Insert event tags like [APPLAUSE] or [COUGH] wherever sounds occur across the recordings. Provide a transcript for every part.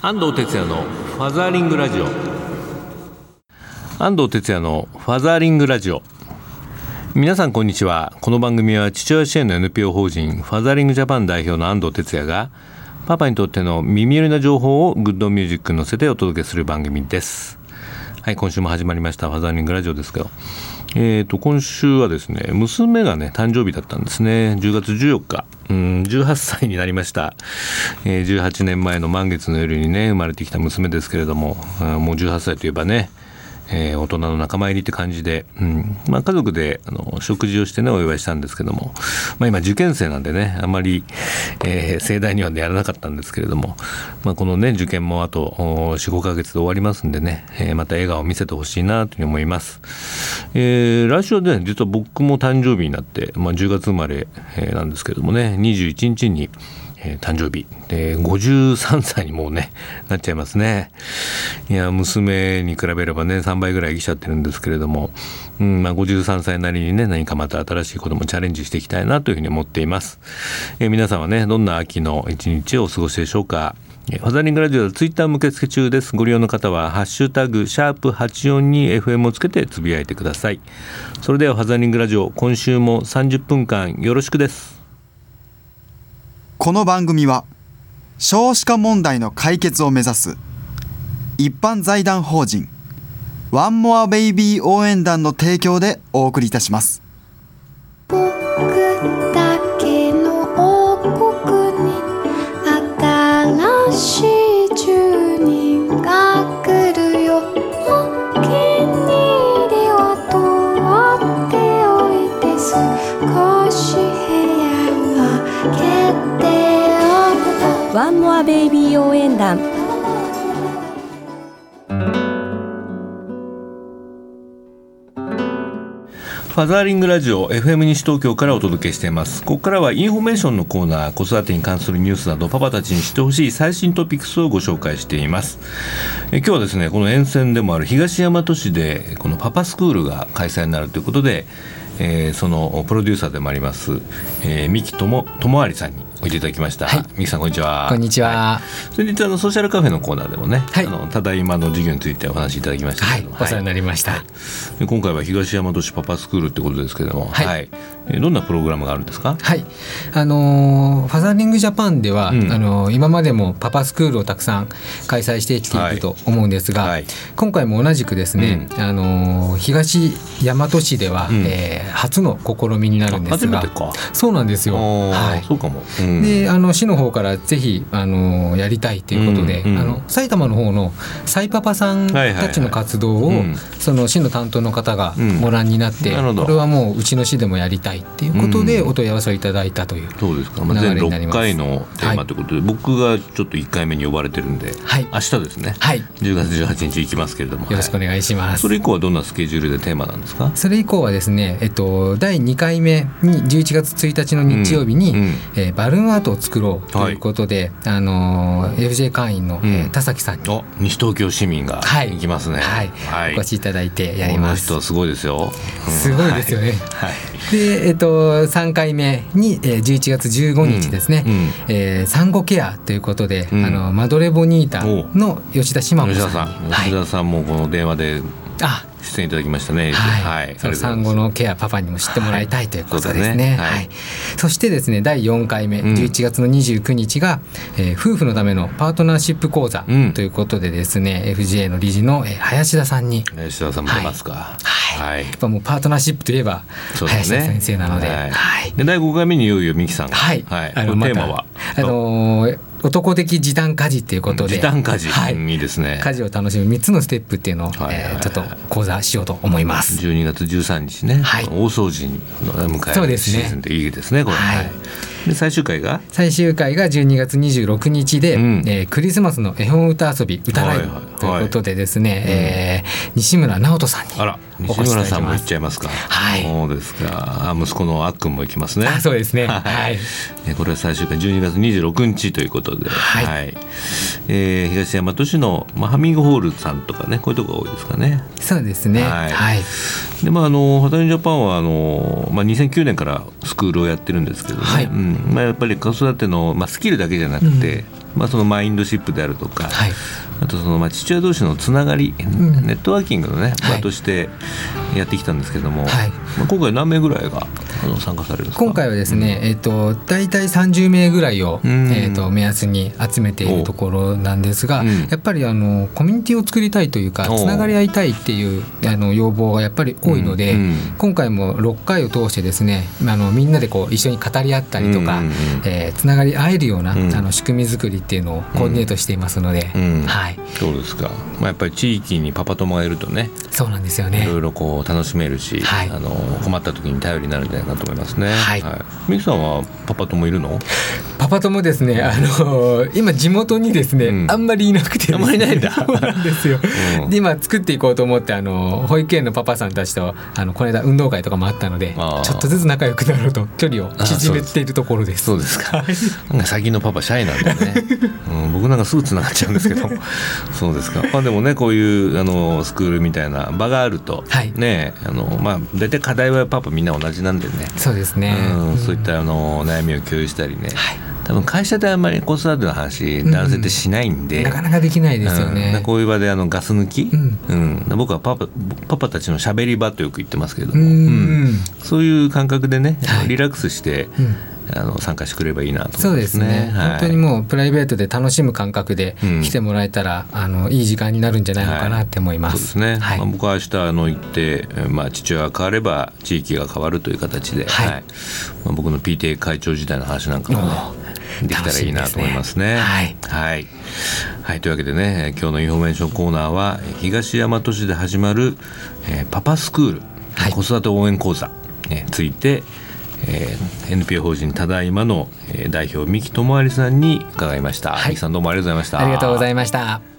安藤哲也のファザーリングラジオ。安藤哲也のファザーリングラジオ。皆さんこんにちは。この番組は父親支援の NPO 法人ファザーリングジャパン代表の安藤哲也がパパにとっての耳寄りな情報をグッドミュージックに乗せてお届けする番組です。はい今週も始まりましたファザーリングラジオですけど。えー、と今週はですね娘がね誕生日だったんですね。10月14日、うん、18歳になりました、えー、18年前の満月の夜にね生まれてきた娘ですけれども、もう18歳といえばねえー、大人の仲間入りって感じで、うん。まあ、家族であの食事をしてねお祝いしたんですけども、まあ、今受験生なんでねあまり、えー、盛大にはやらなかったんですけれども、まあ、このね受験もあと45か月で終わりますんでね、えー、また笑顔を見せてほしいなというふうに思います、えー、来週はね実は僕も誕生日になって、まあ、10月生まれ、なんですけどもね21日にえー、誕生日で53歳にもうねなっちゃいますねいや娘に比べればね3倍ぐらい生きちゃってるんですけれども、うんまあ、53歳なりにね何かまた新しいこともチャレンジしていきたいなというふうに思っています、えー、皆さんはねどんな秋の一日をお過ごしでしょうかファザリングラジオはツイッター受付中です。ご利用の方は、ハッシュタグ、シャープ84に FM をつけてつぶやいてください。それでは、ファザリングラジオ、今週も30分間よろしくです。この番組は少子化問題の解決を目指す一般財団法人ワンモアベイビー応援団の提供でお送りいたします。ベイビー応援団。ファザーリングラジオ FM 西東京からお届けしています。ここからはインフォメーションのコーナー子育てに関するニュースなどパパたちに知ってほしい最新トピックスをご紹介しています。え今日はですねこの沿線でもある東大和市でこのパパスクールが開催になるということでえー、そのプロデューサーでもあります、えー、三木智有さんにおいでいただきました。はい、三木さんこんにちは。こんにちは。はい、それであのソーシャルカフェのコーナーでもね、はい、あのただいまの授業についてお話しいただきましたけども、はい、お世話になりました。で今回は東大和市パパスクールってことですけれども、はい、えどんなプログラムがあるんですか？はい、あのファザーリングジャパンでは、うん、あの今までもパパスクールをたくさん開催してきていると思うんですが、今回も同じくですね、うん、あの東大和市では、うん、えー、初の試みになるんですが、そうなんですよ。はい、そうかも。で、あの市の方からぜひあのやりたいということで、あの埼玉の方のサイパパさんたちの活動を、その市の担当の方がご覧になって、うん、これはもううちの市でもやりたいっていうことでお問い合わせをいただいたというそうですか、まあ、全6回のテーマということで、はい、僕がちょっと1回目に呼ばれてるんで、はい、明日ですね、はい、10月18日行きますけれども。よろしくお願いします、それ以降はどんなスケジュールでテーマなんですか？それ以降はですね、えっと、第2回目に11月1日の日曜日に、うえー、バルーンアートを作ろうということで、はい、あの FJ 会員の、うん、田崎さんに。西東京市民が行きますね、はい、はい、お越しいただいてやります。この人すごいですよ。すごいですよね。はい、で、えっと3回目に、えー、11月15日ですね、うん。うん、えー、産後ケアということで、うん、あのマドレボニータの吉田島子さん。吉田さん、吉田さんもこの電話であ出演いただきましたね。はい。はい、産後のケアパパにも知ってもらいたいということですね。はい。はい、そしてですね第4回目、うん、11月の29日が、えー、夫婦のためのパートナーシップ講座ということでですね、うん、FGA の理事の、えー、林田さんに林田さんも出ますか。はい。はい、やっぱもうパートナーシップといえば林田先生なので、はい。で第5回目にいよいよ三木さんはい。はい。あのテーマは？あのー男的時短家事っていうことで。時短家事、はい、いいですね。家事を楽しむ3つのステップっていうのを、はいはいはい、えー、ちょっと講座しようと思います。12月13日ね、はい、大掃除に迎えるシーズンでいいですねこれ、はい、で最終回が？最終回が12月26日で、うん、えー、クリスマスの絵本歌遊び歌ライブということでですね、はいえー、西村直人さんにあら西村さんも行っちゃいますか。はい。そうですか。息子のあっくんも行きますね。そうですね。はい、これは最終回12月26日ということで。はい、はい、えー、東大和市の、まあ、ハミングホールさんとかねこういうとこが多いですかね。そうですね。はい、はい、でまああのハタリジャパンはあの、まあ、2009年からスクールをやってるんですけどね、はい。うん。まあ、やっぱり子育ての、まあ、スキルだけじゃなくて、うんまあ、そのマインドシップであるとか、はい。あとそのまあ父親同士のつながり、ん。ネットワーキングのねはい。場としてやってきたんですけども、はい。まあ、今回何名ぐらいがあの参加される今回はですね、えっと大体30名ぐらいを、うん。えっと目安に集めているところなんですが、う。ん。やっぱりあのコミュニティを作りたいというかおつながり合いたいっていうあの要望がやっぱり多いので、うん。うん。今回も6回を通してですねあのみんなでこう一緒に語り合ったりとか、うん。うん。うん。えーつながり合えるような、うん。あの仕組み作りっていうのをコーディネートしていますので、うん。はい、そうですか、まあ、やっぱり地域にパパ友がいるとねそうなんですよね。いろ。いろこう楽しめるし、はい。あの困った時に頼りになるんじゃないかなと思いますね。はいミキさんはパパ友いるの？パパ友ですね、あの今地元にですね、うんあんまりいなくてね、あんまりいないんだ [LAUGHS] そうなんですよ。うんで今作っていこうと思ってあの保育園のパパさんたちとあのこの間運動会とかもあったのでちょっとずつ仲良くなろうと距離を縮めているところです。そうですか。なんか最近のパパシャイなんだね。[LAUGHS] うん、僕なんかすぐ繋がっちゃうんですけど。そうですか。まあでもねこういうあのスクールみたいな場があると、はいねあのまあ大体課題はパパみんな同じなんでね。そうですね。うん、そういったあの悩みを共有したりね。はい。多分会社であんまり子育ての話男性ってしないんで。なかなかできないですようん。ね。こういう場であのガス抜き、うん。うん。僕はパパパパたちのしゃべり場とよく言ってますけれども、うん。うん。そういう感覚でね、はい。リラックスして、うんあの参加してくれればいいなとそう思いますですね、はい。本当にもうプライベートで楽しむ感覚でうん。来てもらえたら、あのいい時間になるんじゃないのかなって思います。そうですね、はい。まあ、僕は明日あの行って、えーまあ、父親が変われば地域が変わるという形で、はい。まあ、僕の PTA 会長時代の話なんかもできたらいいなと思いますね。すね。はい、はい。というわけでね今日のインフォメーションコーナーは東大和市で始まる、えーパパスクール、はい。子育て応援講座について、えー NPO 法人ただいまの、えー代表三木智有さんに伺いました。はいさんどうもありがとうございました。ありがとうございました。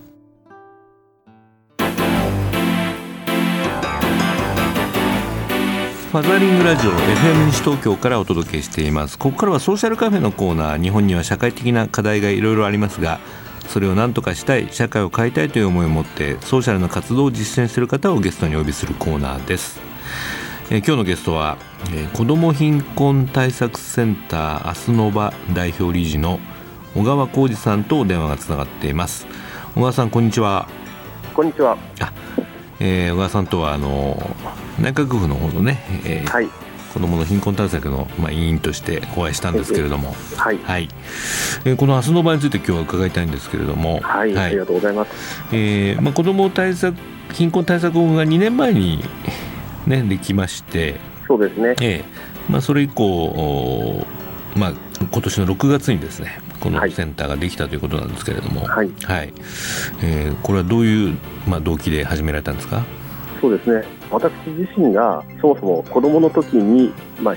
ファザーリングラジオ FM 西東京からお届けしていますここからはソーシャルカフェのコーナー日本には社会的な課題がいろいろありますがそれを何とかしたい社会を変えたいという思いを持ってソーシャルな活動を実践している方をゲストにお呼びするコーナーです、えー今日のゲストは、えー子ども貧困対策センターアスノバ代表理事の小川浩二さんと電話がつながっています小川さんこんにちはこんにちは。えー小川さんとはあの内閣府の方のね、えーはい。子どもの貧困対策の、まあ、委員としてお会いしたんですけれども、はい。はいえーこの明日の場について今日は伺いたいんですけれども、はい。ありがとうございます。えーまあ、子ども対策貧困対策法が2年前に、ね、できまして、そうですね。えーまあ、それ以降、おまあ、今年の6月にですねこのはい。センターができたということなんですけれども、はい。えーこれはどういう、まあ、動機で始められたんですか、そうですね。私自身がそもそも子供の時に、まあ、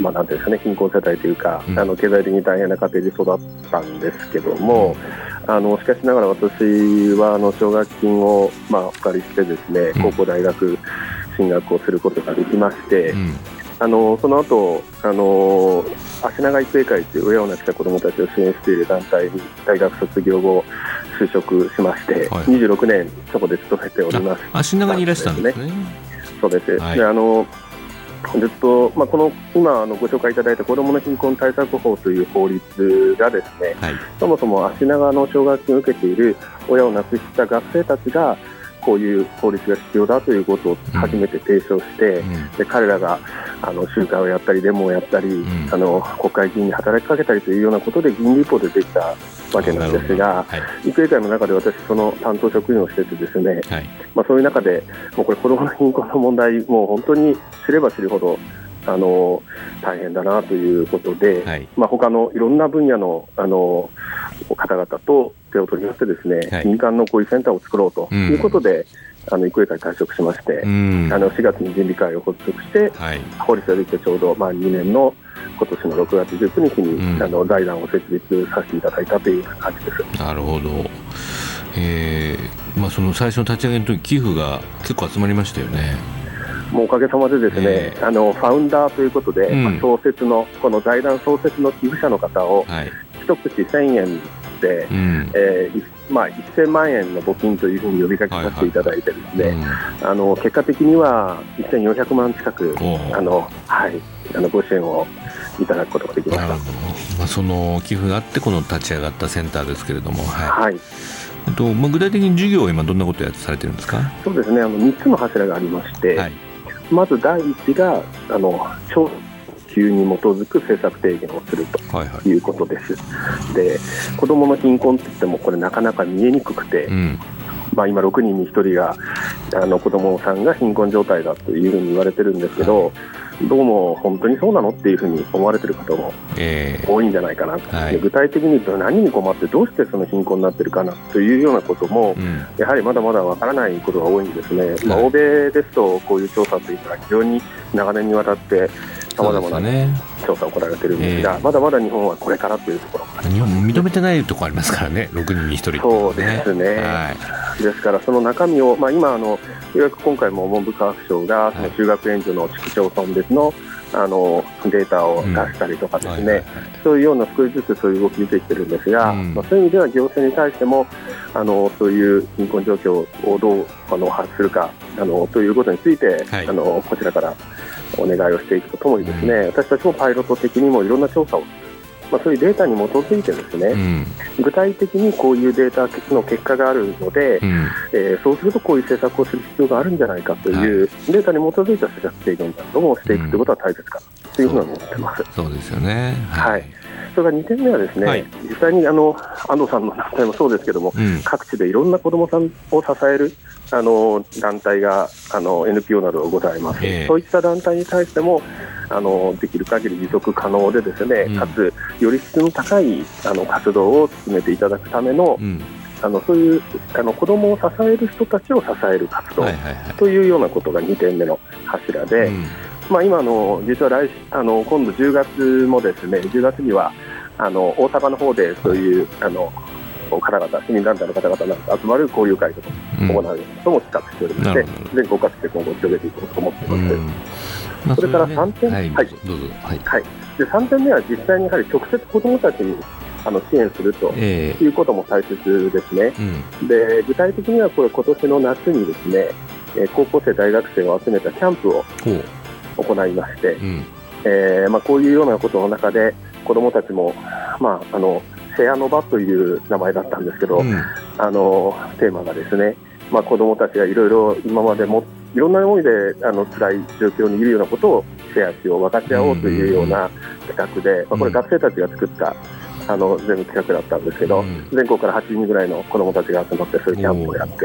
まあ、なんていうんですかね、貧困世帯というか、うん。あの経済的に大変な家庭で育ったんですけども、あのしかしながら私はあの奨学金を、まあ、お借りしてですねうん。高校大学進学をすることができまして、うん。あのその後あの足長育英会という親を亡くした子どもたちを支援している団体に大学卒業後就職しまして、はい。26年そこで勤めております。あ足長にいらしたんですね。そうです、はい。であのずっと、まあ、この今あのご紹介いただいた子どもの貧困対策法という法律がですねはい。そもそも足長の奨学金を受けている親を亡くした学生たちがこういう法律が必要だということを初めて提唱して、うん。で彼らがあの集会をやったりデモをやったり、ん。あの国会議員に働きかけたりというようなことで議員立法でできたわけなんですがはい。育英会の中で私その担当職員をしててですね、はい。まあ、そういう中でもうこれ子どもの貧困の問題もう本当に知れば知るほどあの大変だなということで、はい。まあ、他のいろんな分野のあの方々と手を取り合ってですね、はい民間のこういうセンターを作ろうということで、あの育英会退職しまして、うんあの4月に準備会を発足してはい法律ができてちょうど、まあ、2年の今年の6月19日に、うんあの財団を設立させていただいたという感じです。なるほど。えーまあその最初の立ち上げの時寄付が結構集まりましたよね。もうおかげさまでですね、えあのファウンダーということで、うんまあ創設のこの財団創設の寄付者の方をはい。一口1000円で、うん。えーいまあ、1000万円の募金というふうに呼びかけさせていただいてですね、うん。あの結果的には1400万近くあの、はい、あのご支援をいただくことができました。まあ、その寄付があってこの立ち上がったセンターですけれども、はい、はい。えっとまあ、具体的に授業は今どんなことをやされてるんですか？そうですね。あの3つの柱がありまして、はい、まず第一があの調求に基づく政策提言をするということです。はいはい、で子どもの貧困といってもこれなかなか見えにくくて、うん、まあ、今6人に1人があの子どもさんが貧困状態だというふうに言われてるんですけど、はい。どうも本当にそうなのっていうふうに思われてる方も多いんじゃないかなと、えーはい、具体的に言うと何に困ってどうしてその貧困になってるかなというようなことも、うん、やはりまだまだわからないことが多いんですね、まあ、欧米ですとこういう調査というのは非常に長年にわたってさまざまな調査を行われているんですが、すねえ。ー、まだまだ日本はこれからというところ日本も認めてないところありますからね、6人に1人、ね、そうですね、はい、ですからその中身を、まあ、今あの、ようやく今回も文部科学省がその中学援助の市区町村別の、あのデータを出したりとかですね、そういうような少しずつそういう動き出てきてるんですが、うん、まあ、そういう意味では行政に対してもあのそういう貧困状況をどうあの発するかあのということについて、はい、あのこちらからお願いをしていくとともにですね、うん、私たちもパイロット的にもいろんな調査をまあ、そういうデータに基づいてですね、うん、具体的にこういうデータの結果があるので、うん、えー、そうするとこういう政策をする必要があるんじゃないかという、はい、データに基づいた施策提言などもしていくということは大切かなというふうに思ってます。そうですよね、はい、はいそれから2点目はですね、はい、実際にあの安藤さんの団体もそうですけども、うん、各地でいろんな子どもさんを支えるあの団体があの NPO などございます、えー、そういった団体に対してもあのできる限り持続可能でですね、うん、かつより質の高いあの活動を進めていただくための、うん、あのそういうあの子どもを支える人たちを支える活動というようなことが2点目の柱で、まあ、今の、実は来あの今度10月もですね10月にはあの大阪の方でそういう、あの方々、市民団体の方々が集まる交流会とか行うことも企画しておりまして、うん、全国各地で今後広げていこうと思っています。それから3点、はい、はい、はい、はい、で3点目は実際にやはり直接子どもたちにあの支援するということも大切ですね、えー、で具体的にはこれ今年の夏にですね、え高校生、大学生を集めたキャンプを行いまして、うん、えー、まあ、こういうようなことの中で子どもたちも、まあ、あのシェアの場という名前だったんですけど、うん、あのテーマがですね、まあ、子どもたちがいろいろ今までもいろんな思いであの辛い状況にいるようなことをシェアしよう、分かち合おうというような企画で、まあ、これ、学生たちが作ったあの全部企画だったんですけど、うん、全国から8人ぐらいの子どもたちが集まって、そういうキャンプをやって、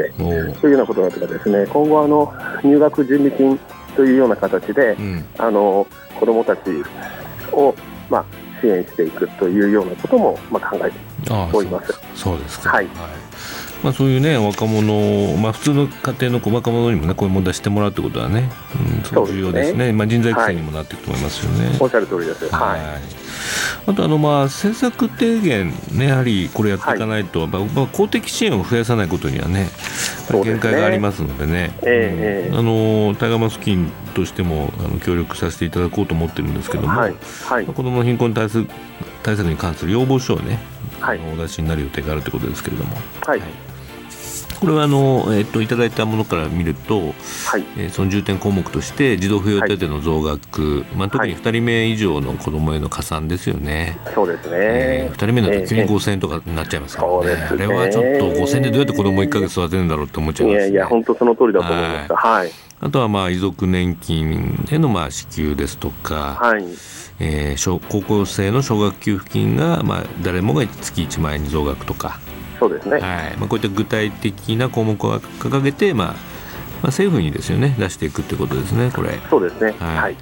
というようなことだとかですね、今後あの、入学準備金というような形で、うん、あの子どもたちを、まあ、支援していくというようなことも、まあ、考えております。そうですか、はい。まあ、そういうね若者、まあ、普通の家庭の若者にもねこういう問題してもらうということはね、うん、重要ですね、ね、まあ、人材育成にもなっていくと思いますよね。はい、おっしゃる通りです、はい、あとあのまあ政策提言ねやはりこれやっていかないと、はい、まあ、公的支援を増やさないことにはね限界がありますのでね、えー、あのタイガーマスキンとしてもあの協力させていただこうと思ってるんですけども、はいはい、子どもの貧困対策対策に関する要望書をね、はい、お出しになる予定があるということですけれども。はいこれはあの、えっと、いただいたものから見ると、はい。えー、その重点項目として児童扶養手当の増額、はい、まあ、特に2人目以上の子どもへの加算ですよね、そうですね、えー、2人目だと急に5000円とかになっちゃいますからね、ね。あれはちょっと5000円でどうやって子ども1か月育てるんだろうって思っちゃいます、ね、いやいや、本当その通りだと思います。はい、はい。あとはまあ遺族年金へのまあ支給ですとか、はい。えー、小高校生の奨学給付金がまあ誰もが月1万円に増額とか、そうですね、はい。まあ、こういった具体的な項目を掲げて、まあまあ、政府にですよね出していくってことですね、これ。そうですね、はい、はい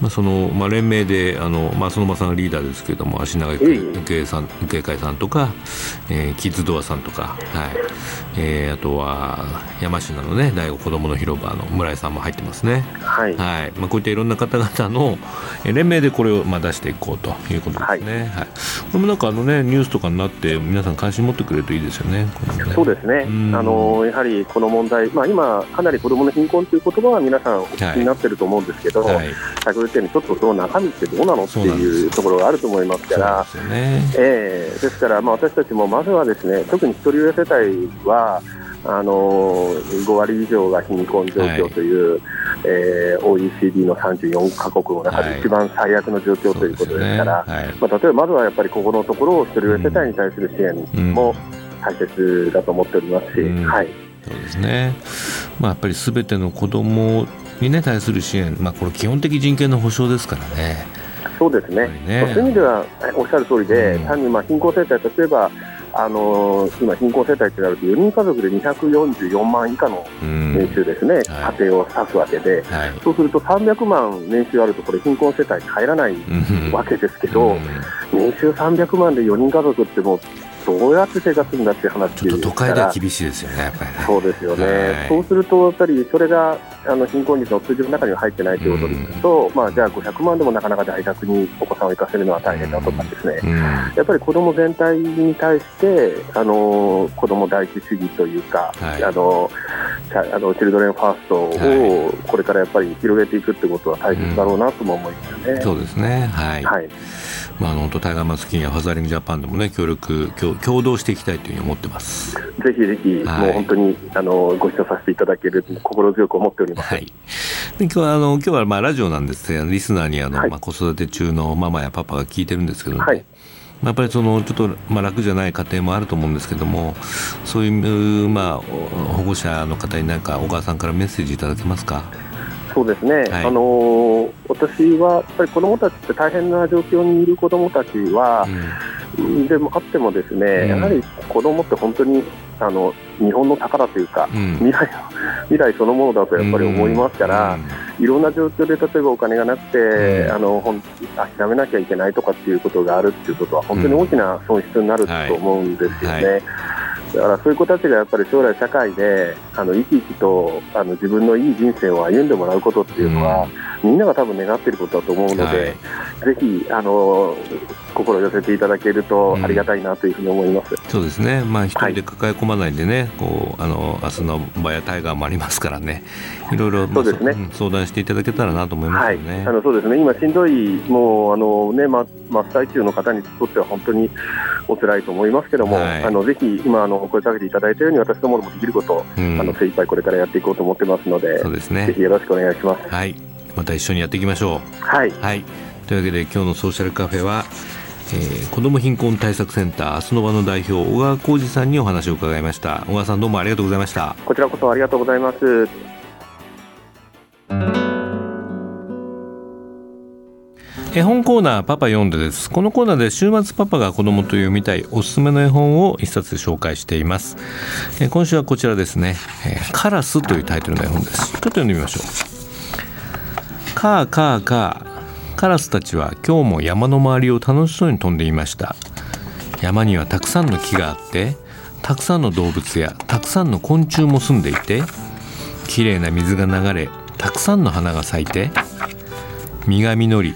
まあ、その、まあ、連名であの、まあ、その場さんがリーダーですけれども足長育英さん育英会さんとか、えー、キッズドアさんとか、はい。えー、あとは山科のね第五子どもの広場の村井さんも入ってますね、はい。はい。まあ、こういったいろんな方々の連名でこれを、まあ、出していこうということですね、はい、はい、これもなんかあの、ね、ニュースとかになって皆さん関心持ってくれるといいですよね。ね。そうですね、あのやはりこの問題、まあ、今かなり子どもの貧困という言葉は皆さんお聞きになってると思うんですけど、はい。はいてちょっとその中身ってどうなのっていうところがあると思いますから、です、ねえー、ですから、まあ、私たちもまずはですね特に一人親世帯はあの5割以上が貧困状況という、はい、えー、OECD の34か国の中で一番最悪の状況ということですから、はいね。はい、まあ、例えばまずはやっぱりここのところを一人親世帯に対する支援も大切だと思っておりますし、うん。うん、はい、そうですね、まあ、やっぱりすべての子どもに、ね、対する支援、まあ、これ基本的人権の保障ですからね。そうですね、ね。そういう意味ではおっしゃる通りで、うん、単にまあ貧困世帯、例えばあのー、今、貧困世帯となると4人家族で244万以下の年収ですね、うんはい、家庭を指すわけで、はい、そうすると300万年収あると、これ、貧困世帯に入らないわけですけど、うん、年収300万で4人家族ってもうどうやって生活するんだっていう話ちょっと都会では厳しいですよね、やっぱり、ね、そうですよね、はい、そうすると、やっぱりそれがあの貧困率の数字の中には入ってないということにすると、うん、まあ、じゃあ500万でもなかなか大学にお子さんを行かせるのは大変だとかですね、うん、やっぱり子ども全体に対してあの子ども第一主義というか、はい、あのあのチルドレンファーストをこれからやっぱり広げていくってことは大切だろうなとも思いますね。うん、そうですね。はい、はいまあ、あのタイガーマスキンやファザリングジャパンでもね協力共同していきたいというふうに思ってます。ぜひぜひ、はい、もう本当にあのご視聴させていただける心強く思っております、はい、で今日はあの今日はまあラジオなんですがリスナーにあの、はい、まあ、子育て中のママやパパが聞いてるんですけども、はい。やっぱりそのちょっとまあ楽じゃない家庭もあると思うんですけどもそういうまあ保護者の方に何かお母さんからメッセージいただけますか？そうですね、はい、あの私はやっぱり子どもたちって大変な状況にいる子どもたちは、うん、でもあってもですね、うん、やはり子どもって本当にあの日本の宝というか、うん、未来未来そのものだとやっぱり思いますから、いろんな状況で例えばお金がなくて、あの諦めなきゃいけないとかっていうことがあるっていうことは本当に大きな損失になると思うんですよね。はい。はいだからそういう子たちがやっぱり将来社会であの生き生きとあの自分のいい人生を歩んでもらうことっていうのは、うん、みんなが多分願っていることだと思うので、はい、ぜひあの心寄せていただけるとありがたいなというふうに思います、うん、そうですね、まあ、一人で抱え込まないでね、はい、こうあの明日の場やタイガーもありますからね、いろいろ、そうですね、相談していただけたらなと思いますよね、はい、あのそうですね。今、しんどい、もうあの、ね、真っ最中の方にとっては本当にお辛いと思いますけども、はい、あのぜひ今あの、お声かけていただいたように、私どももできること、うん、あの精一杯これからやっていこうと思ってますので、そうですね、ぜひよろしくお願いします。はいまた一緒にやっていきましょう。はい、はい、というわけで今日のソーシャルカフェはえー、子ども貧困対策センター明日の場の代表小川浩二さんにお話を伺いました。小川さんどうもありがとうございました。こちらこそありがとうございます。絵本コーナーパパ読んでです。このコーナーで週末パパが子供と読みたいおすすめの絵本を一冊紹介しています。え今週はこちらですね、えー、カラスというタイトルの絵本です。ちょっと読んでみましょうカーカーカー。カラスたちは今日も山の周りを楽しそうに飛んでいました。山にはたくさんの木があってたくさんの動物やたくさんの昆虫も住んでいてきれいな水が流れたくさんの花が咲いて実が実り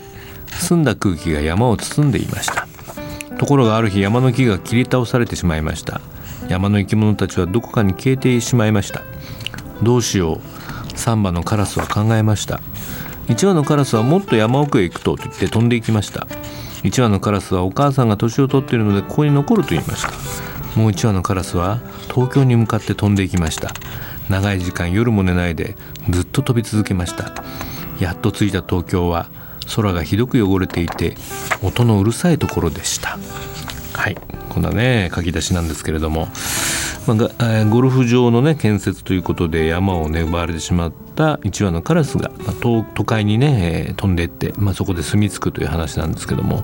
澄んだ空気が山を包んでいました。ところがある日山の木が切り倒されてしまいました。山の生き物たちはどこかに消えてしまいました。どうしよう。サンバのカラスは考えました。1羽のカラスはもっと山奥へ行くと言って飛んでいきました1羽のカラスはお母さんが年を取っているのでここに残ると言いましたもう1羽のカラスは東京に向かって飛んでいきました長い時間夜も寝ないでずっと飛び続けましたやっと着いた東京は空がひどく汚れていて音のうるさいところでしたはい。こんなね書き出しなんですけれども。まあ、ゴルフ場の、ね、建設ということで山を、ね、奪われてしまった1羽のカラスが、まあ、都会にね、えー、飛んでいって、まあ、そこで住み着くという話なんですけども、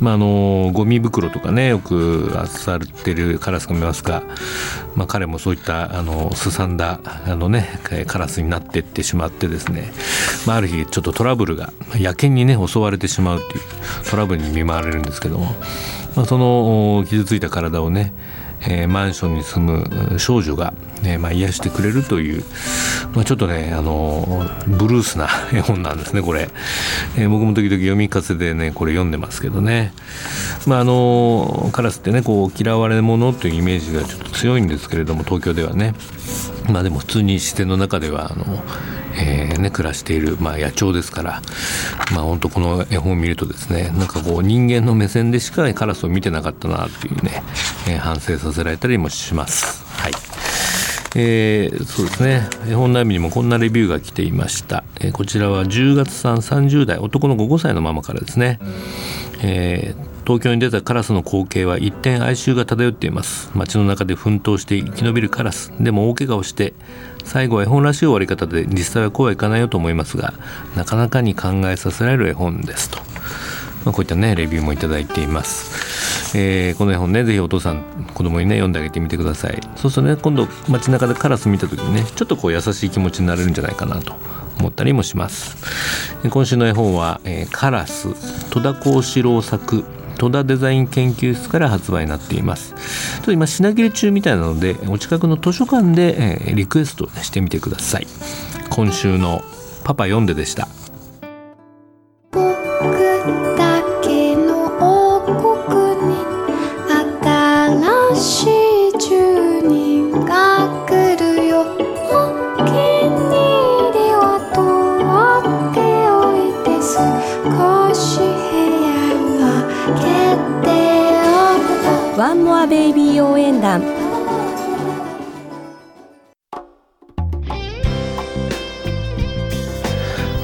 まあ、あのゴミ袋とかねよく漁っているカラスが見ますが、まあ、彼もそういったあのすさんだあの、ね、カラスになっていってしまってですね、まあ、ある日ちょっとトラブルが野犬にね襲われてしまうっていうトラブルに見舞われるんですけども、まあ、その傷ついた体をねえー、マンションに住む少女が、ねまあ、癒してくれるという、まあ、ちょっとねあのブルースな [LAUGHS] 絵本なんですねこれ、えー、僕も時々読み聞かせでねこれ読んでますけどね、まあ、あのカラスってねこう嫌われ者というイメージがちょっと強いんですけれども東京ではね。まあでも普通に自然の中ではあのえーね、暮らしている、まあ、野鳥ですから、まあ、本当この絵本を見るとですねなんかこう人間の目線でしかカラスを見てなかったなっていうね、えー、反省させられたりもします。はい。えー、そうですね。絵本並みにもこんなレビューが来ていました、え、こちらは10月3 30代男の子5歳のママからですね、えー東京に出たカラスの光景は一点哀愁が漂っています。街の中で奮闘して生き延びるカラス。でも大怪我をして最後は絵本らしい終わり方で実際はこうはいかないよと思いますがなかなかに考えさせられる絵本ですと、まあ、こういったねレビューもいただいています。えー、この絵本ねぜひお父さん子供にね読んであげてみてください。そうするとね今度街中でカラス見た時にねちょっとこう優しい気持ちになれるんじゃないかなと思ったりもします。今週の絵本は、えー、カラス戸田幸四郎作。戸田デザイン研究室から発売になっています。ちょっと今品切れ中みたいなのでお近くの図書館で、えー、リクエストしてみてください。今週のパパ読んででした。ワンモアベイビー応援団。フ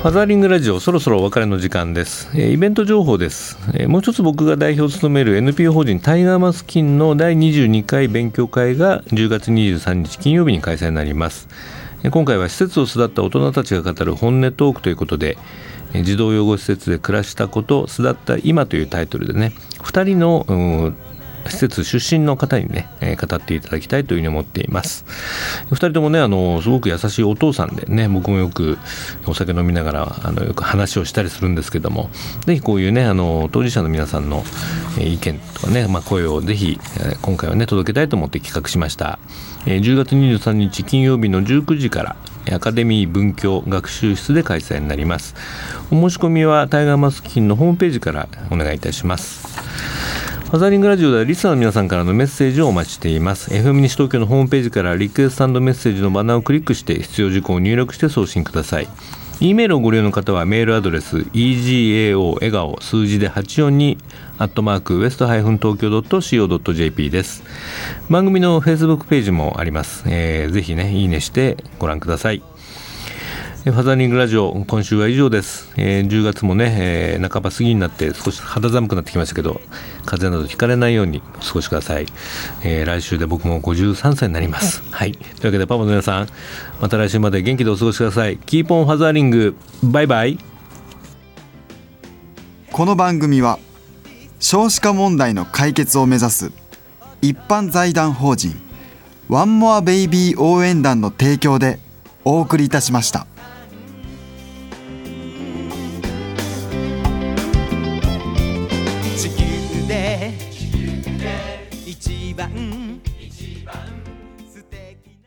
ァザーリングラジオそろそろお別れの時間です、えイベント情報です、えもう一つ僕が代表を務める NPO 法人タイガーマスキンの第22回勉強会が10月23日金曜日に開催になります。今回は施設を育った大人たちが語る本音トークということで児童養護施設で暮らしたこと育った今というタイトルでね2人の施設出身の方にね、えー、語っていただきたいというふうに思っています。2人ともねあのすごく優しいお父さんでね僕もよくお酒飲みながらあのよく話をしたりするんですけども。ぜひこういうねあの当事者の皆さんの意見とかね、まあ、声をぜひ今回はね届けたいと思って企画しました。10月23日金曜日の19時からアカデミー文教学習室で開催になります。お申し込みはタイガーマスキンのホームページからお願いいたします。ファザリングラジオではリスナーの皆さんからのメッセージをお待ちしています。FM 西東京のホームページからリクエストメッセージのバナーをクリックして必要事項を入力して送信ください。E メールをご利用の方はメールアドレス egao 笑顔数字で842アットマークウエストハイフン東京 .co.jp です。番組の Facebook ページもあります、えー、ぜひねいいねしてご覧ください。ファザーリングラジオ今週は以上です、えー、10月もね、えー、半ば過ぎになって少し肌寒くなってきましたけど風邪などひかれないようにお過ごしください、えー、来週で僕も53歳になります、はい、というわけでパパの皆さんまた来週まで元気でお過ごしください。キーポンファザーリングバイバイ。この番組は少子化問題の解決を目指す一般財団法人ワンモアベイビー応援団の提供でお送りいたしました。